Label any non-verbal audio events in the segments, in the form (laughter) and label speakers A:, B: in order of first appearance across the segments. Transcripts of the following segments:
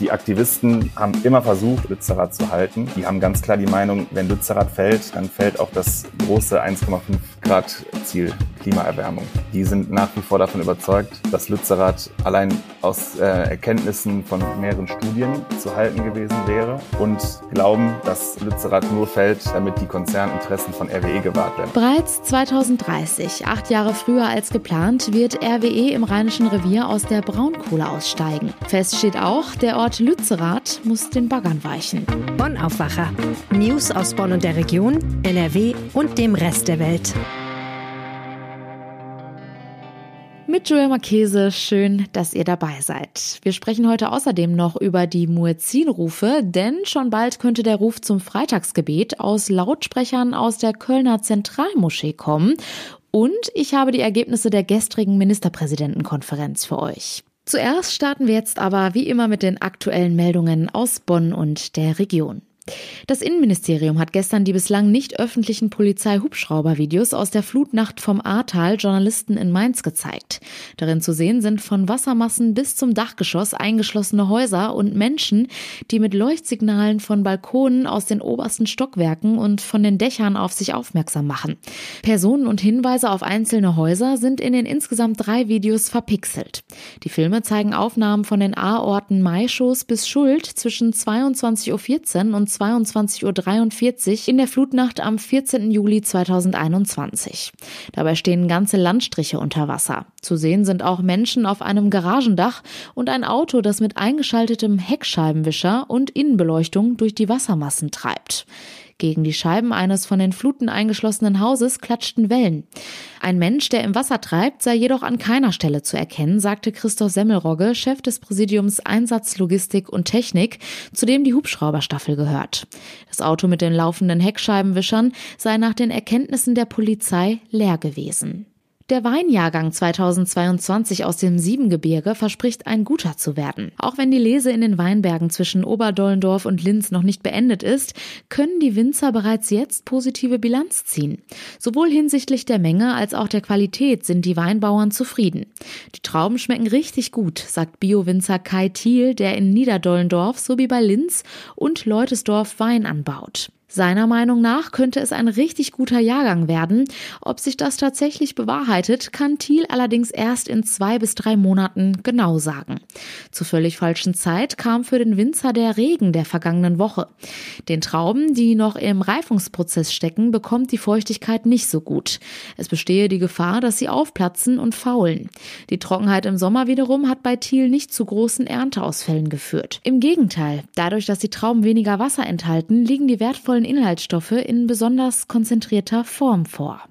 A: Die Aktivisten haben immer versucht, Lützerath zu halten. Die haben ganz klar die Meinung, wenn Lützerath fällt, dann fällt auch das große 1,5 Grad Ziel Klimaerwärmung. Die sind nach wie vor davon überzeugt, dass Lützerath allein aus äh, Erkenntnissen von mehreren Studien zu halten gewesen wäre und glauben, dass Lützerath nur fällt, damit die Konzerninteressen von RWE gewahrt werden.
B: Bereits 2030, acht Jahre früher als geplant, wird RWE im Rheinischen Revier aus der Braunkohle aussteigen. Fest steht auch, der Ort Lützerath muss den Baggern weichen.
C: Bonn Aufwacher. News aus Bonn und der Region, NRW und dem Rest der Welt.
B: Mit Joel Marchese, schön, dass ihr dabei seid. Wir sprechen heute außerdem noch über die Muezzinrufe, denn schon bald könnte der Ruf zum Freitagsgebet aus Lautsprechern aus der Kölner Zentralmoschee kommen. Und ich habe die Ergebnisse der gestrigen Ministerpräsidentenkonferenz für euch. Zuerst starten wir jetzt aber wie immer mit den aktuellen Meldungen aus Bonn und der Region. Das Innenministerium hat gestern die bislang nicht öffentlichen Polizei-Hubschrauber-Videos aus der Flutnacht vom Ahrtal Journalisten in Mainz gezeigt. Darin zu sehen sind von Wassermassen bis zum Dachgeschoss eingeschlossene Häuser und Menschen, die mit Leuchtsignalen von Balkonen aus den obersten Stockwerken und von den Dächern auf sich aufmerksam machen. Personen und Hinweise auf einzelne Häuser sind in den insgesamt drei Videos verpixelt. Die Filme zeigen Aufnahmen von den A-Orten Maischoß bis Schuld zwischen 22.14 Uhr und 22.43 Uhr in der Flutnacht am 14. Juli 2021. Dabei stehen ganze Landstriche unter Wasser. Zu sehen sind auch Menschen auf einem Garagendach und ein Auto, das mit eingeschaltetem Heckscheibenwischer und Innenbeleuchtung durch die Wassermassen treibt. Gegen die Scheiben eines von den Fluten eingeschlossenen Hauses klatschten Wellen. Ein Mensch, der im Wasser treibt, sei jedoch an keiner Stelle zu erkennen, sagte Christoph Semmelrogge, Chef des Präsidiums Einsatz, Logistik und Technik, zu dem die Hubschrauberstaffel gehört. Das Auto mit den laufenden Heckscheibenwischern sei nach den Erkenntnissen der Polizei leer gewesen. Der Weinjahrgang 2022 aus dem Siebengebirge verspricht ein guter zu werden. Auch wenn die Lese in den Weinbergen zwischen Oberdollendorf und Linz noch nicht beendet ist, können die Winzer bereits jetzt positive Bilanz ziehen. Sowohl hinsichtlich der Menge als auch der Qualität sind die Weinbauern zufrieden. Die Trauben schmecken richtig gut, sagt Bio-Winzer Kai Thiel, der in Niederdollendorf sowie bei Linz und Leutesdorf Wein anbaut. Seiner Meinung nach könnte es ein richtig guter Jahrgang werden. Ob sich das tatsächlich bewahrheitet, kann Thiel allerdings erst in zwei bis drei Monaten genau sagen. Zur völlig falschen Zeit kam für den Winzer der Regen der vergangenen Woche. Den Trauben, die noch im Reifungsprozess stecken, bekommt die Feuchtigkeit nicht so gut. Es bestehe die Gefahr, dass sie aufplatzen und faulen. Die Trockenheit im Sommer wiederum hat bei Thiel nicht zu großen Ernteausfällen geführt. Im Gegenteil, dadurch, dass die Trauben weniger Wasser enthalten, liegen die wertvollen wertvollen Inhaltsstoffe in besonders konzentrierter Form vor.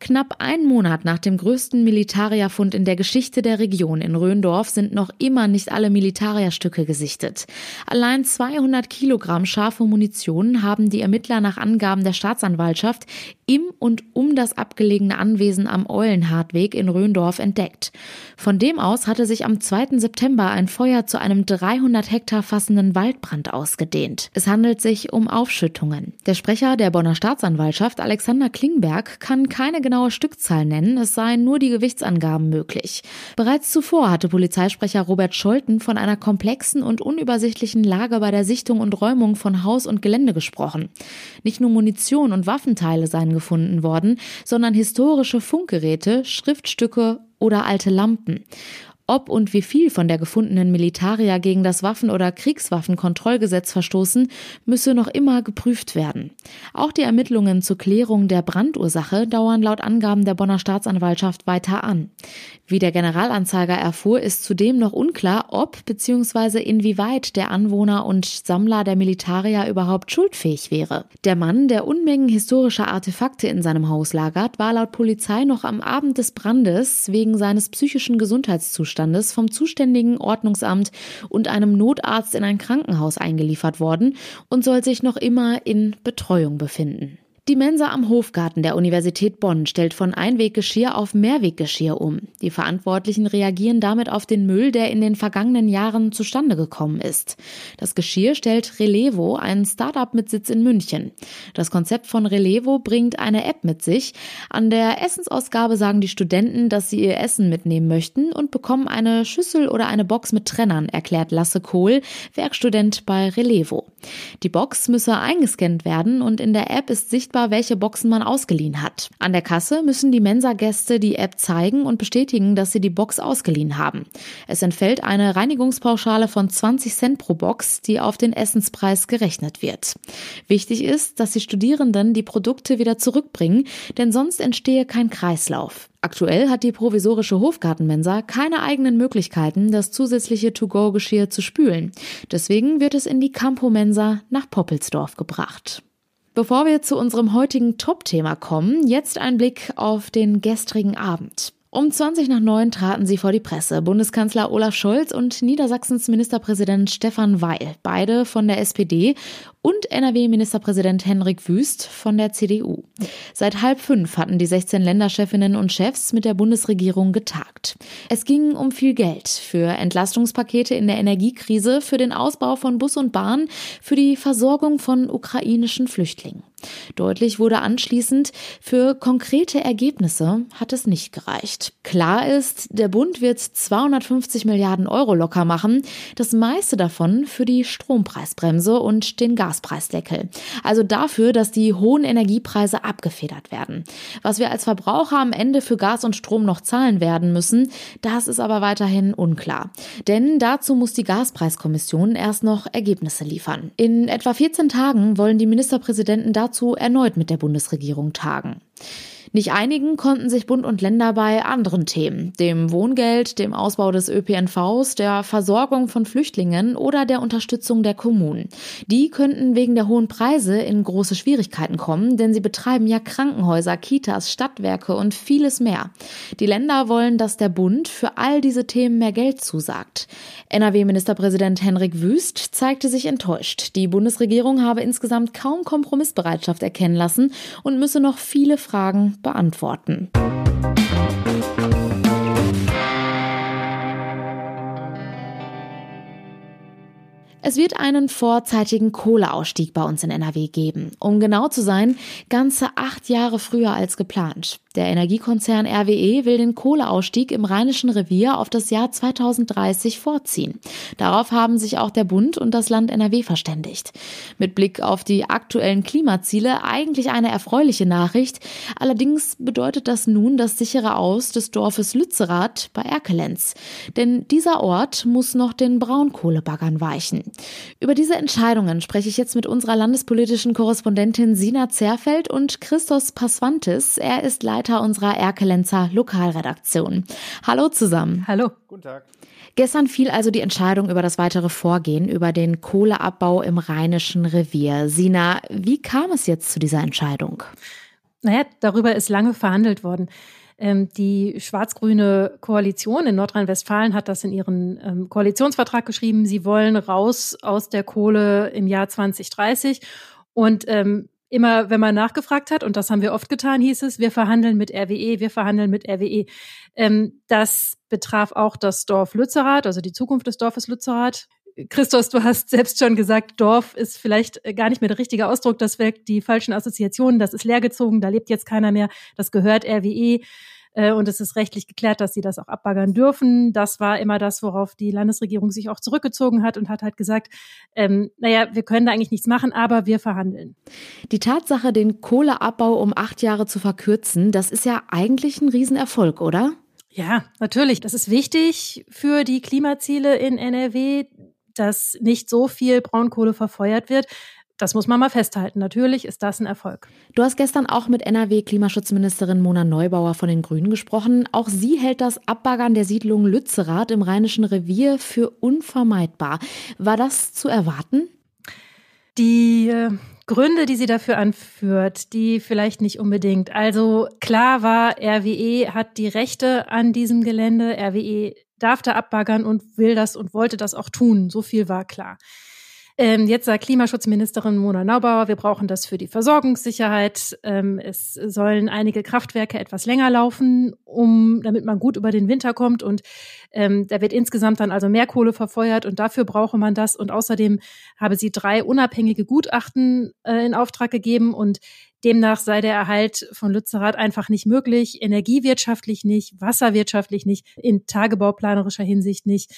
B: Knapp einen Monat nach dem größten Militarierfund in der Geschichte der Region in Röndorf sind noch immer nicht alle Militarierstücke gesichtet. Allein 200 Kilogramm scharfe Munition haben die Ermittler nach Angaben der Staatsanwaltschaft im und um das abgelegene Anwesen am Eulenhartweg in Röndorf entdeckt. Von dem aus hatte sich am 2. September ein Feuer zu einem 300 Hektar fassenden Waldbrand ausgedehnt. Es handelt sich um Aufschüttungen. Der Sprecher der Bonner Staatsanwaltschaft Alexander Klingberg kann keine genaue Stückzahl nennen, es seien nur die Gewichtsangaben möglich. Bereits zuvor hatte Polizeisprecher Robert Scholten von einer komplexen und unübersichtlichen Lage bei der Sichtung und Räumung von Haus und Gelände gesprochen. Nicht nur Munition und Waffenteile seien gefunden worden, sondern historische Funkgeräte, Schriftstücke oder alte Lampen. Ob und wie viel von der gefundenen Militaria gegen das Waffen- oder Kriegswaffenkontrollgesetz verstoßen, müsse noch immer geprüft werden. Auch die Ermittlungen zur Klärung der Brandursache dauern laut Angaben der Bonner Staatsanwaltschaft weiter an. Wie der Generalanzeiger erfuhr, ist zudem noch unklar, ob bzw. inwieweit der Anwohner und Sammler der Militaria überhaupt schuldfähig wäre. Der Mann, der Unmengen historischer Artefakte in seinem Haus lagert, war laut Polizei noch am Abend des Brandes wegen seines psychischen Gesundheitszustands Krankenzustandes vom zuständigen Ordnungsamt und einem Notarzt in ein Krankenhaus eingeliefert worden und soll sich noch immer in Betreuung befinden. Die Mensa am Hofgarten der Universität Bonn stellt von Einweggeschirr auf Mehrweggeschirr um. Die Verantwortlichen reagieren damit auf den Müll, der in den vergangenen Jahren zustande gekommen ist. Das Geschirr stellt Relevo, ein Startup mit Sitz in München. Das Konzept von Relevo bringt eine App mit sich. An der Essensausgabe sagen die Studenten, dass sie ihr Essen mitnehmen möchten und bekommen eine Schüssel oder eine Box mit Trennern, erklärt Lasse Kohl, Werkstudent bei Relevo. Die Box müsse eingescannt werden und in der App ist sichtbar, sichtbar, welche Boxen man ausgeliehen hat. An der Kasse müssen die Mensa-Gäste die App zeigen und bestätigen, dass sie die Box ausgeliehen haben. Es entfällt eine Reinigungspauschale von 20 Cent pro Box, die auf den Essenspreis gerechnet wird. Wichtig ist, dass die Studierenden die Produkte wieder zurückbringen, denn sonst entstehe kein Kreislauf. Aktuell hat die provisorische Hofgartenmensa keine eigenen Möglichkeiten, das zusätzliche To-Go-Geschirr zu spülen. Deswegen wird es in die Campo-Mensa nach Poppelsdorf gebracht. Bevor wir zu unserem heutigen Top-Thema kommen, jetzt ein Blick auf den gestrigen Abend. Um 20 nach 9 traten sie vor die Presse. Bundeskanzler Olaf Scholz und Niedersachsens Ministerpräsident Stefan Weil, beide von der SPD und NRW-Ministerpräsident Henrik Wüst von der CDU. Seit halb fünf hatten die 16 Länderchefinnen und Chefs mit der Bundesregierung getagt. Es ging um viel Geld für Entlastungspakete in der Energiekrise, für den Ausbau von Bus und Bahn, für die Versorgung von ukrainischen Flüchtlingen. Deutlich wurde anschließend, für konkrete Ergebnisse hat es nicht gereicht. Klar ist, der Bund wird 250 Milliarden Euro locker machen, das meiste davon für die Strompreisbremse und den Gas Gaspreisdeckel. Also dafür, dass die hohen Energiepreise abgefedert werden. Was wir als Verbraucher am Ende für Gas und Strom noch zahlen werden müssen, das ist aber weiterhin unklar. Denn dazu muss die Gaspreiskommission erst noch Ergebnisse liefern. In etwa 14 Tagen wollen die Ministerpräsidenten dazu erneut mit der Bundesregierung tagen. Nicht einigen konnten sich Bund und Länder bei anderen Themen, dem Wohngeld, dem Ausbau des ÖPNVs, der Versorgung von Flüchtlingen oder der Unterstützung der Kommunen. Die könnten wegen der hohen Preise in große Schwierigkeiten kommen, denn sie betreiben ja Krankenhäuser, Kitas, Stadtwerke und vieles mehr. Die Länder wollen, dass der Bund für all diese Themen mehr Geld zusagt. NRW-Ministerpräsident Henrik Wüst zeigte sich enttäuscht. Die Bundesregierung habe insgesamt kaum Kompromissbereitschaft erkennen lassen und müsse noch viele Fragen beantworten. Es wird einen vorzeitigen Kohleausstieg bei uns in NRW geben. Um genau zu sein, ganze acht Jahre früher als geplant. Der Energiekonzern RWE will den Kohleausstieg im Rheinischen Revier auf das Jahr 2030 vorziehen. Darauf haben sich auch der Bund und das Land NRW verständigt. Mit Blick auf die aktuellen Klimaziele eigentlich eine erfreuliche Nachricht. Allerdings bedeutet das nun das sichere Aus des Dorfes Lützerath bei Erkelenz. Denn dieser Ort muss noch den Braunkohlebaggern weichen. Über diese Entscheidungen spreche ich jetzt mit unserer landespolitischen Korrespondentin Sina Zerfeld und Christos Pasvantis. Er ist Leiter Leiter unserer Erkelenzer Lokalredaktion. Hallo zusammen.
D: Hallo.
A: Guten Tag.
B: Gestern fiel also die Entscheidung über das weitere Vorgehen, über den Kohleabbau im Rheinischen Revier. Sina, wie kam es jetzt zu dieser Entscheidung?
D: Naja, darüber ist lange verhandelt worden. Ähm, die schwarz-grüne Koalition in Nordrhein-Westfalen hat das in ihren ähm, Koalitionsvertrag geschrieben. Sie wollen raus aus der Kohle im Jahr 2030. Und ähm, immer, wenn man nachgefragt hat, und das haben wir oft getan, hieß es, wir verhandeln mit RWE, wir verhandeln mit RWE. Ähm, das betraf auch das Dorf Lützerath, also die Zukunft des Dorfes Lützerath. Christos, du hast selbst schon gesagt, Dorf ist vielleicht gar nicht mehr der richtige Ausdruck, das weckt die falschen Assoziationen, das ist leergezogen, da lebt jetzt keiner mehr, das gehört RWE. Äh, und es ist rechtlich geklärt, dass sie das auch abbaggern dürfen. Das war immer das, worauf die Landesregierung sich auch zurückgezogen hat und hat halt gesagt, ähm, naja, wir können da eigentlich nichts machen, aber wir verhandeln.
B: Die Tatsache, den Kohleabbau um acht Jahre zu verkürzen, das ist ja eigentlich ein Riesenerfolg, oder?
D: Ja, natürlich. Das ist wichtig für die Klimaziele in NRW, dass nicht so viel Braunkohle verfeuert wird. Das muss man mal festhalten. Natürlich ist das ein Erfolg.
B: Du hast gestern auch mit NRW-Klimaschutzministerin Mona Neubauer von den Grünen gesprochen. Auch sie hält das Abbaggern der Siedlung Lützerath im Rheinischen Revier für unvermeidbar. War das zu erwarten?
D: Die äh, Gründe, die sie dafür anführt, die vielleicht nicht unbedingt. Also klar war, RWE hat die Rechte an diesem Gelände. RWE darf da abbaggern und will das und wollte das auch tun. So viel war klar. Ähm, jetzt sagt Klimaschutzministerin Mona Naubauer, wir brauchen das für die Versorgungssicherheit. Ähm, es sollen einige Kraftwerke etwas länger laufen, um, damit man gut über den Winter kommt. Und ähm, da wird insgesamt dann also mehr Kohle verfeuert und dafür brauche man das. Und außerdem habe sie drei unabhängige Gutachten äh, in Auftrag gegeben und Demnach sei der Erhalt von Lützerath einfach nicht möglich, energiewirtschaftlich nicht, wasserwirtschaftlich nicht, in tagebauplanerischer Hinsicht nicht.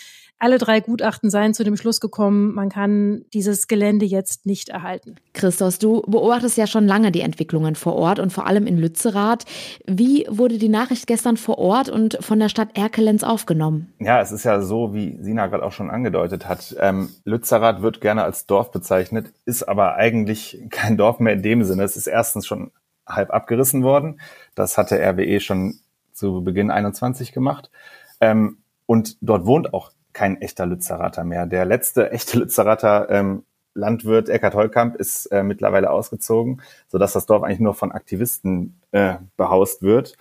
D: Alle drei Gutachten seien zu dem Schluss gekommen, man kann dieses Gelände jetzt nicht erhalten.
B: Christos, du beobachtest ja schon lange die Entwicklungen vor Ort und vor allem in Lützerath. Wie wurde die Nachricht gestern vor Ort und von der Stadt Erkelenz aufgenommen?
A: Ja, es ist ja so, wie Sina gerade auch schon angedeutet hat. Ähm, Lützerath wird gerne als Dorf bezeichnet, ist aber eigentlich kein Dorf mehr in dem Sinne. Es ist erstens schon halb abgerissen worden. Das hatte RWE schon zu Beginn 21 gemacht. Ähm, und dort wohnt auch kein echter Lützerater mehr. Der letzte echte Lützerater ähm, Landwirt Eckhard Holkamp ist äh, mittlerweile ausgezogen, sodass das Dorf eigentlich nur von Aktivisten äh, behaust wird.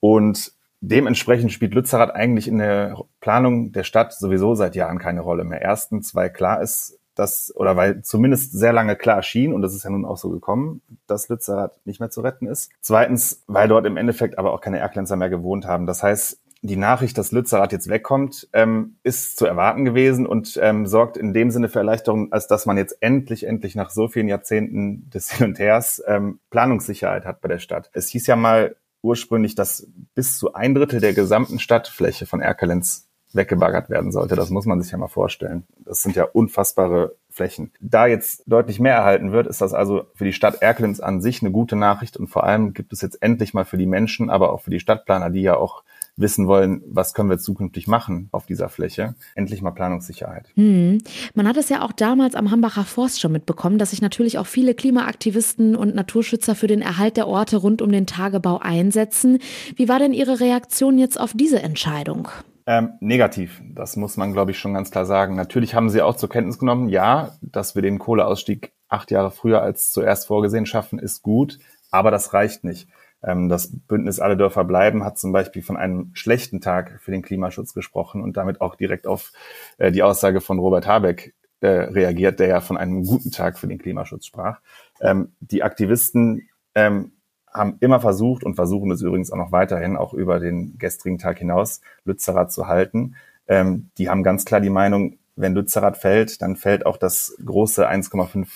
A: Und dementsprechend spielt Lützerath eigentlich in der Planung der Stadt sowieso seit Jahren keine Rolle mehr. Erstens, weil klar ist, dass, oder weil zumindest sehr lange klar schien, und das ist ja nun auch so gekommen, dass Lützerath nicht mehr zu retten ist. Zweitens, weil dort im Endeffekt aber auch keine Erklenzer mehr gewohnt haben. Das heißt, die Nachricht, dass Lützerath jetzt wegkommt, ähm, ist zu erwarten gewesen und ähm, sorgt in dem Sinne für Erleichterung, als dass man jetzt endlich, endlich nach so vielen Jahrzehnten des Hin und Hers ähm, Planungssicherheit hat bei der Stadt. Es hieß ja mal ursprünglich, dass bis zu ein Drittel der gesamten Stadtfläche von Erkelenz weggebaggert werden sollte. Das muss man sich ja mal vorstellen. Das sind ja unfassbare Flächen. Da jetzt deutlich mehr erhalten wird, ist das also für die Stadt Erkelenz an sich eine gute Nachricht und vor allem gibt es jetzt endlich mal für die Menschen, aber auch für die Stadtplaner, die ja auch wissen wollen, was können wir zukünftig machen auf dieser Fläche. Endlich mal Planungssicherheit.
B: Hm. Man hat es ja auch damals am Hambacher Forst schon mitbekommen, dass sich natürlich auch viele Klimaaktivisten und Naturschützer für den Erhalt der Orte rund um den Tagebau einsetzen. Wie war denn Ihre Reaktion jetzt auf diese Entscheidung?
A: Ähm, negativ, das muss man, glaube ich, schon ganz klar sagen. Natürlich haben sie auch zur Kenntnis genommen, ja, dass wir den Kohleausstieg acht Jahre früher als zuerst vorgesehen schaffen, ist gut, aber das reicht nicht. Ähm, das Bündnis Alle Dörfer bleiben hat zum Beispiel von einem schlechten Tag für den Klimaschutz gesprochen und damit auch direkt auf äh, die Aussage von Robert Habeck äh, reagiert, der ja von einem guten Tag für den Klimaschutz sprach. Ähm, die Aktivisten ähm, haben immer versucht und versuchen es übrigens auch noch weiterhin, auch über den gestrigen Tag hinaus, Lützerath zu halten. die haben ganz klar die Meinung, wenn Lützerath fällt, dann fällt auch das große 1,5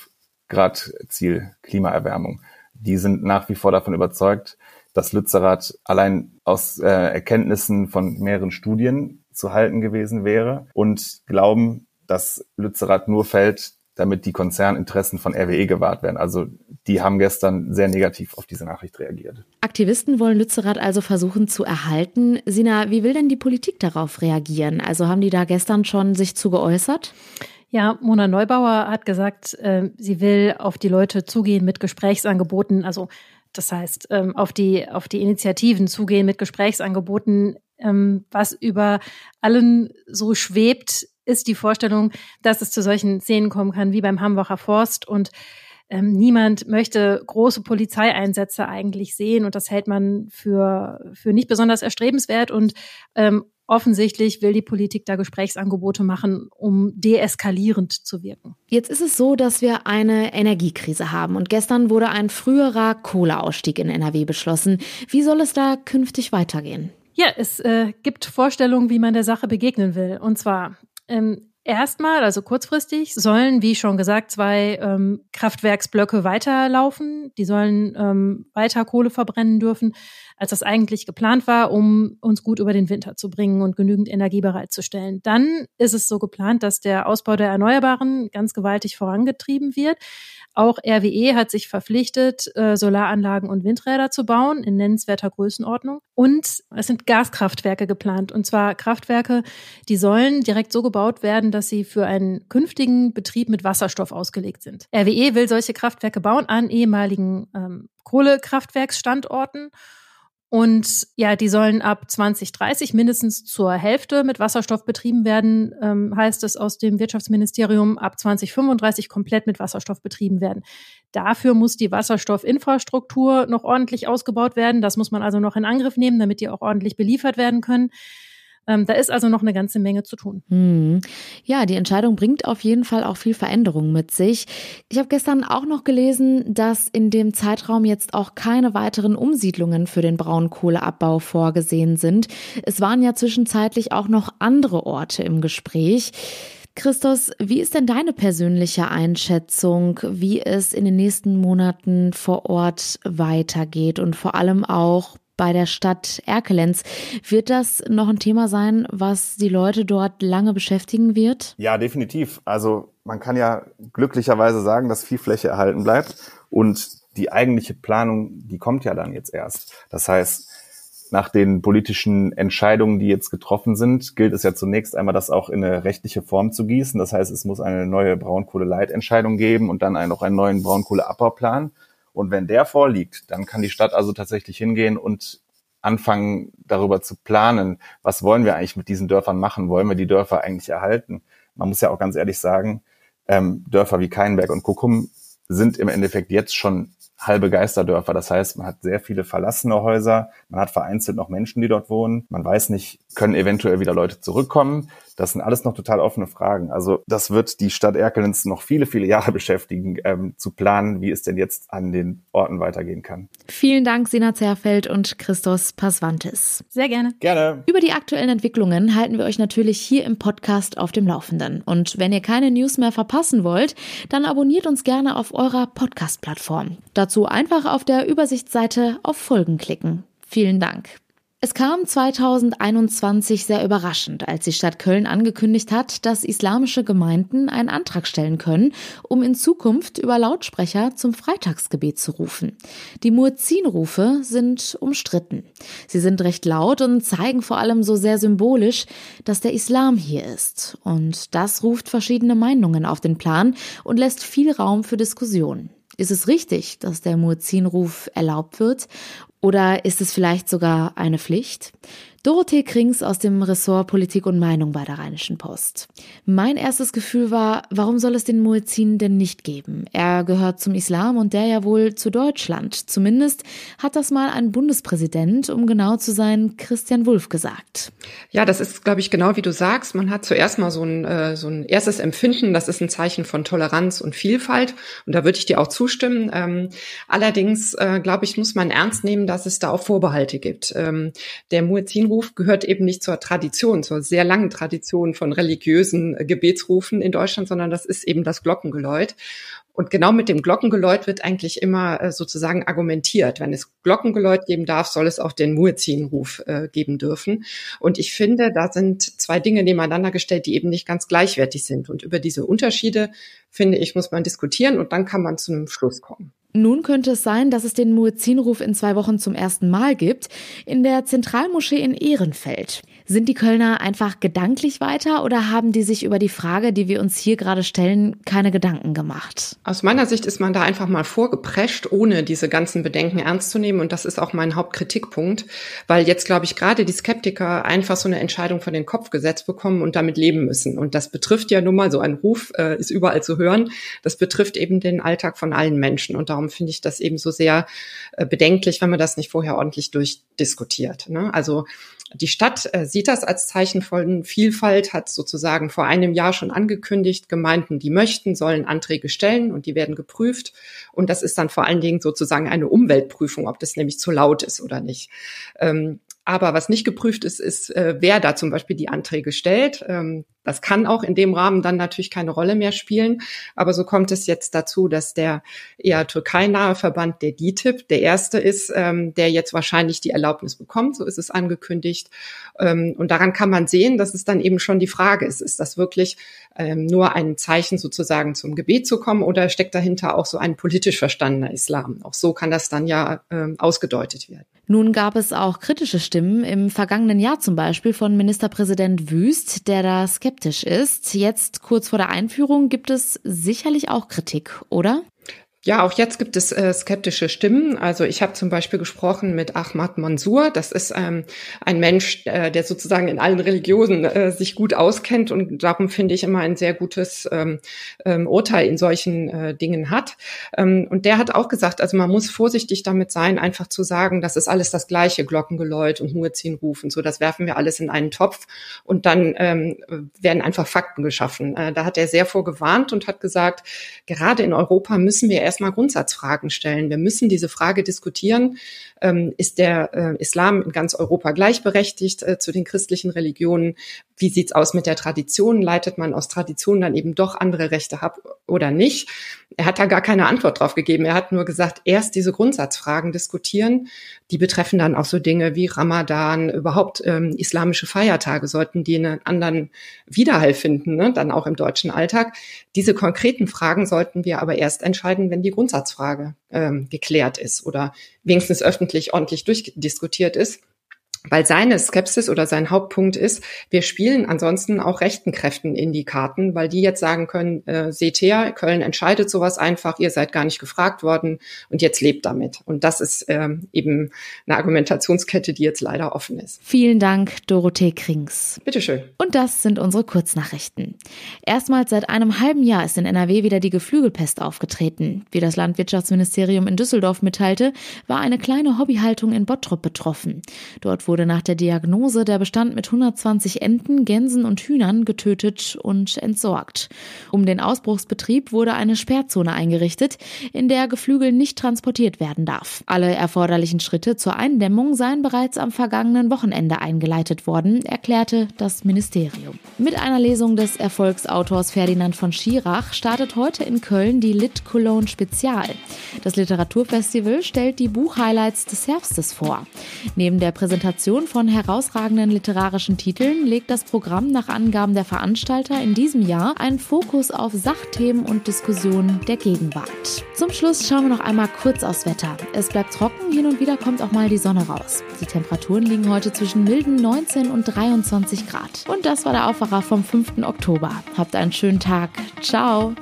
A: Grad Ziel Klimaerwärmung die sind nach wie vor davon überzeugt, dass Lützerath allein aus äh, Erkenntnissen von mehreren Studien zu halten gewesen wäre und glauben, dass Lützerath nur fällt, damit die Konzerninteressen von RWE gewahrt werden. Also die haben gestern sehr negativ auf diese Nachricht reagiert.
B: Aktivisten wollen Lützerath also versuchen zu erhalten. Sina, wie will denn die Politik darauf reagieren? Also haben die da gestern schon sich zu geäußert?
D: Ja, Mona Neubauer hat gesagt, äh, sie will auf die Leute zugehen mit Gesprächsangeboten. Also das heißt, ähm, auf die, auf die Initiativen zugehen mit Gesprächsangeboten. Ähm, was über allen so schwebt, ist die Vorstellung, dass es zu solchen Szenen kommen kann wie beim Hambacher Forst und ähm, niemand möchte große Polizeieinsätze eigentlich sehen und das hält man für, für nicht besonders erstrebenswert und ähm, Offensichtlich will die Politik da Gesprächsangebote machen, um deeskalierend zu wirken.
B: Jetzt ist es so, dass wir eine Energiekrise haben und gestern wurde ein früherer Kohleausstieg in NRW beschlossen. Wie soll es da künftig weitergehen?
D: Ja, es äh, gibt Vorstellungen, wie man der Sache begegnen will. Und zwar ähm, Erstmal, also kurzfristig, sollen, wie schon gesagt, zwei ähm, Kraftwerksblöcke weiterlaufen. Die sollen ähm, weiter Kohle verbrennen dürfen als das eigentlich geplant war, um uns gut über den Winter zu bringen und genügend Energie bereitzustellen. Dann ist es so geplant, dass der Ausbau der Erneuerbaren ganz gewaltig vorangetrieben wird. Auch RWE hat sich verpflichtet, äh, Solaranlagen und Windräder zu bauen in nennenswerter Größenordnung. Und es sind Gaskraftwerke geplant. Und zwar Kraftwerke, die sollen direkt so gebaut werden, dass sie für einen künftigen Betrieb mit Wasserstoff ausgelegt sind. RWE will solche Kraftwerke bauen an ehemaligen ähm, Kohlekraftwerksstandorten. Und ja, die sollen ab 2030 mindestens zur Hälfte mit Wasserstoff betrieben werden, ähm, heißt es aus dem Wirtschaftsministerium, ab 2035 komplett mit Wasserstoff betrieben werden. Dafür muss die Wasserstoffinfrastruktur noch ordentlich ausgebaut werden. Das muss man also noch in Angriff nehmen, damit die auch ordentlich beliefert werden können. Ähm, da ist also noch eine ganze Menge zu tun.
B: Hm. Ja, die Entscheidung bringt auf jeden Fall auch viel Veränderung mit sich. Ich habe gestern auch noch gelesen, dass in dem Zeitraum jetzt auch keine weiteren Umsiedlungen für den Braunkohleabbau vorgesehen sind. Es waren ja zwischenzeitlich auch noch andere Orte im Gespräch. Christos, wie ist denn deine persönliche Einschätzung, wie es in den nächsten Monaten vor Ort weitergeht und vor allem auch bei der Stadt Erkelenz. Wird das noch ein Thema sein, was die Leute dort lange beschäftigen wird?
A: Ja, definitiv. Also man kann ja glücklicherweise sagen, dass viel Fläche erhalten bleibt und die eigentliche Planung, die kommt ja dann jetzt erst. Das heißt, nach den politischen Entscheidungen, die jetzt getroffen sind, gilt es ja zunächst einmal, das auch in eine rechtliche Form zu gießen. Das heißt, es muss eine neue Braunkohle-Leitentscheidung geben und dann noch einen neuen Braunkohleabbauplan. Und wenn der vorliegt, dann kann die Stadt also tatsächlich hingehen und anfangen, darüber zu planen, was wollen wir eigentlich mit diesen Dörfern machen? Wollen wir die Dörfer eigentlich erhalten? Man muss ja auch ganz ehrlich sagen, ähm, Dörfer wie Keinberg und Kuckum sind im Endeffekt jetzt schon halbe Geisterdörfer. Das heißt, man hat sehr viele verlassene Häuser, man hat vereinzelt noch Menschen, die dort wohnen. Man weiß nicht, können eventuell wieder Leute zurückkommen. Das sind alles noch total offene Fragen. Also das wird die Stadt Erkelenz noch viele, viele Jahre (laughs) beschäftigen, ähm, zu planen, wie es denn jetzt an den Orten weitergehen kann.
B: Vielen Dank, Sina Zerfeld und Christos Pasvantis.
D: Sehr gerne.
A: Gerne.
B: Über die aktuellen Entwicklungen halten wir euch natürlich hier im Podcast auf dem Laufenden. Und wenn ihr keine News mehr verpassen wollt, dann abonniert uns gerne auf eurer Podcast-Plattform. Dazu einfach auf der Übersichtsseite auf Folgen klicken. Vielen Dank. Es kam 2021 sehr überraschend, als die Stadt Köln angekündigt hat, dass islamische Gemeinden einen Antrag stellen können, um in Zukunft über Lautsprecher zum Freitagsgebet zu rufen. Die Muezzinrufe sind umstritten. Sie sind recht laut und zeigen vor allem so sehr symbolisch, dass der Islam hier ist. Und das ruft verschiedene Meinungen auf den Plan und lässt viel Raum für Diskussionen. Ist es richtig, dass der Muezzinruf erlaubt wird? Oder ist es vielleicht sogar eine Pflicht? Dorothee Krings aus dem Ressort Politik und Meinung bei der Rheinischen Post. Mein erstes Gefühl war, warum soll es den Muezzin denn nicht geben? Er gehört zum Islam und der ja wohl zu Deutschland. Zumindest hat das mal ein Bundespräsident, um genau zu sein, Christian Wulff gesagt.
E: Ja, das ist, glaube ich, genau wie du sagst. Man hat zuerst mal so ein, äh, so ein erstes Empfinden, das ist ein Zeichen von Toleranz und Vielfalt. Und da würde ich dir auch zustimmen. Ähm, allerdings, äh, glaube ich, muss man ernst nehmen, dass es da auch Vorbehalte gibt. Ähm, der Muezzin Gebetsruf gehört eben nicht zur Tradition, zur sehr langen Tradition von religiösen äh, Gebetsrufen in Deutschland, sondern das ist eben das Glockengeläut. Und genau mit dem Glockengeläut wird eigentlich immer äh, sozusagen argumentiert. Wenn es Glockengeläut geben darf, soll es auch den Muezzinruf äh, geben dürfen. Und ich finde, da sind zwei Dinge nebeneinander gestellt, die eben nicht ganz gleichwertig sind. Und über diese Unterschiede, finde ich, muss man diskutieren und dann kann man zu einem Schluss kommen.
B: Nun könnte es sein, dass es den Muezzinruf in zwei Wochen zum ersten Mal gibt, in der Zentralmoschee in Ehrenfeld. Sind die Kölner einfach gedanklich weiter oder haben die sich über die Frage, die wir uns hier gerade stellen, keine Gedanken gemacht?
E: Aus meiner Sicht ist man da einfach mal vorgeprescht, ohne diese ganzen Bedenken ernst zu nehmen. Und das ist auch mein Hauptkritikpunkt, weil jetzt, glaube ich, gerade die Skeptiker einfach so eine Entscheidung von den Kopf gesetzt bekommen und damit leben müssen. Und das betrifft ja nun mal, so ein Ruf äh, ist überall zu hören, das betrifft eben den Alltag von allen Menschen. Und darum finde ich das eben so sehr äh, bedenklich, wenn man das nicht vorher ordentlich durchdiskutiert. Ne? Also die Stadt äh, sieht das als Zeichen von Vielfalt, hat sozusagen vor einem Jahr schon angekündigt, Gemeinden, die möchten, sollen Anträge stellen und die werden geprüft. Und das ist dann vor allen Dingen sozusagen eine Umweltprüfung, ob das nämlich zu laut ist oder nicht. Ähm, aber was nicht geprüft ist, ist, äh, wer da zum Beispiel die Anträge stellt. Ähm, das kann auch in dem Rahmen dann natürlich keine Rolle mehr spielen. Aber so kommt es jetzt dazu, dass der eher türkeinahe Verband, der DITIB, der erste ist, ähm, der jetzt wahrscheinlich die Erlaubnis bekommt. So ist es angekündigt. Ähm, und daran kann man sehen, dass es dann eben schon die Frage ist, ist das wirklich ähm, nur ein Zeichen sozusagen zum Gebet zu kommen oder steckt dahinter auch so ein politisch verstandener Islam? Auch so kann das dann ja ähm, ausgedeutet werden.
B: Nun gab es auch kritische Stimmen im vergangenen Jahr zum Beispiel von Ministerpräsident Wüst, der da skeptisch ist. Jetzt kurz vor der Einführung gibt es sicherlich auch Kritik, oder?
E: Ja, auch jetzt gibt es äh, skeptische Stimmen. Also ich habe zum Beispiel gesprochen mit Ahmad Mansour. Das ist ähm, ein Mensch, äh, der sozusagen in allen Religionen äh, sich gut auskennt und darum finde ich immer ein sehr gutes ähm, ähm, Urteil in solchen äh, Dingen hat. Ähm, und der hat auch gesagt, also man muss vorsichtig damit sein, einfach zu sagen, das ist alles das gleiche, Glockengeläut und Muezzinrufen. So, das werfen wir alles in einen Topf und dann ähm, werden einfach Fakten geschaffen. Äh, da hat er sehr vorgewarnt und hat gesagt, gerade in Europa müssen wir erst erstmal Grundsatzfragen stellen. Wir müssen diese Frage diskutieren. Ähm, ist der äh, Islam in ganz Europa gleichberechtigt äh, zu den christlichen Religionen? Wie sieht's aus mit der Tradition? Leitet man aus Tradition dann eben doch andere Rechte ab oder nicht? Er hat da gar keine Antwort drauf gegeben. Er hat nur gesagt, erst diese Grundsatzfragen diskutieren. Die betreffen dann auch so Dinge wie Ramadan, überhaupt ähm, islamische Feiertage sollten die einen anderen Widerhall finden, ne? dann auch im deutschen Alltag. Diese konkreten Fragen sollten wir aber erst entscheiden, wenn die Grundsatzfrage ähm, geklärt ist oder wenigstens öffentlich ordentlich durchdiskutiert ist. Weil seine Skepsis oder sein Hauptpunkt ist, wir spielen ansonsten auch rechten Kräften in die Karten, weil die jetzt sagen können, äh, seht her, Köln entscheidet sowas einfach, ihr seid gar nicht gefragt worden und jetzt lebt damit. Und das ist ähm, eben eine Argumentationskette, die jetzt leider offen ist.
B: Vielen Dank, Dorothee Krings.
E: Bitteschön.
B: Und das sind unsere Kurznachrichten. Erstmals seit einem halben Jahr ist in NRW wieder die Geflügelpest aufgetreten. Wie das Landwirtschaftsministerium in Düsseldorf mitteilte, war eine kleine Hobbyhaltung in Bottrop betroffen. Dort wurde nach der Diagnose der Bestand mit 120 Enten, Gänsen und Hühnern getötet und entsorgt. Um den Ausbruchsbetrieb wurde eine Sperrzone eingerichtet, in der Geflügel nicht transportiert werden darf. Alle erforderlichen Schritte zur Eindämmung seien bereits am vergangenen Wochenende eingeleitet worden, erklärte das Ministerium. Mit einer Lesung des Erfolgsautors Ferdinand von Schirach startet heute in Köln die Lit Cologne Spezial. Das Literaturfestival stellt die Buchhighlights des Herbstes vor. Neben der Präsentation Präsentation von herausragenden literarischen Titeln legt das Programm nach Angaben der Veranstalter in diesem Jahr einen Fokus auf Sachthemen und Diskussionen der Gegenwart. Zum Schluss schauen wir noch einmal kurz aufs Wetter. Es bleibt trocken, hin und wieder kommt auch mal die Sonne raus. Die Temperaturen liegen heute zwischen milden 19 und 23 Grad. Und das war der Aufwacher vom 5. Oktober. Habt einen schönen Tag. Ciao.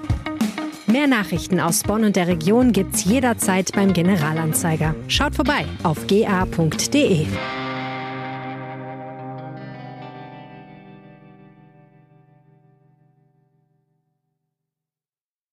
C: Mehr Nachrichten aus Bonn und der Region gibt's jederzeit beim Generalanzeiger. Schaut vorbei auf ga.de.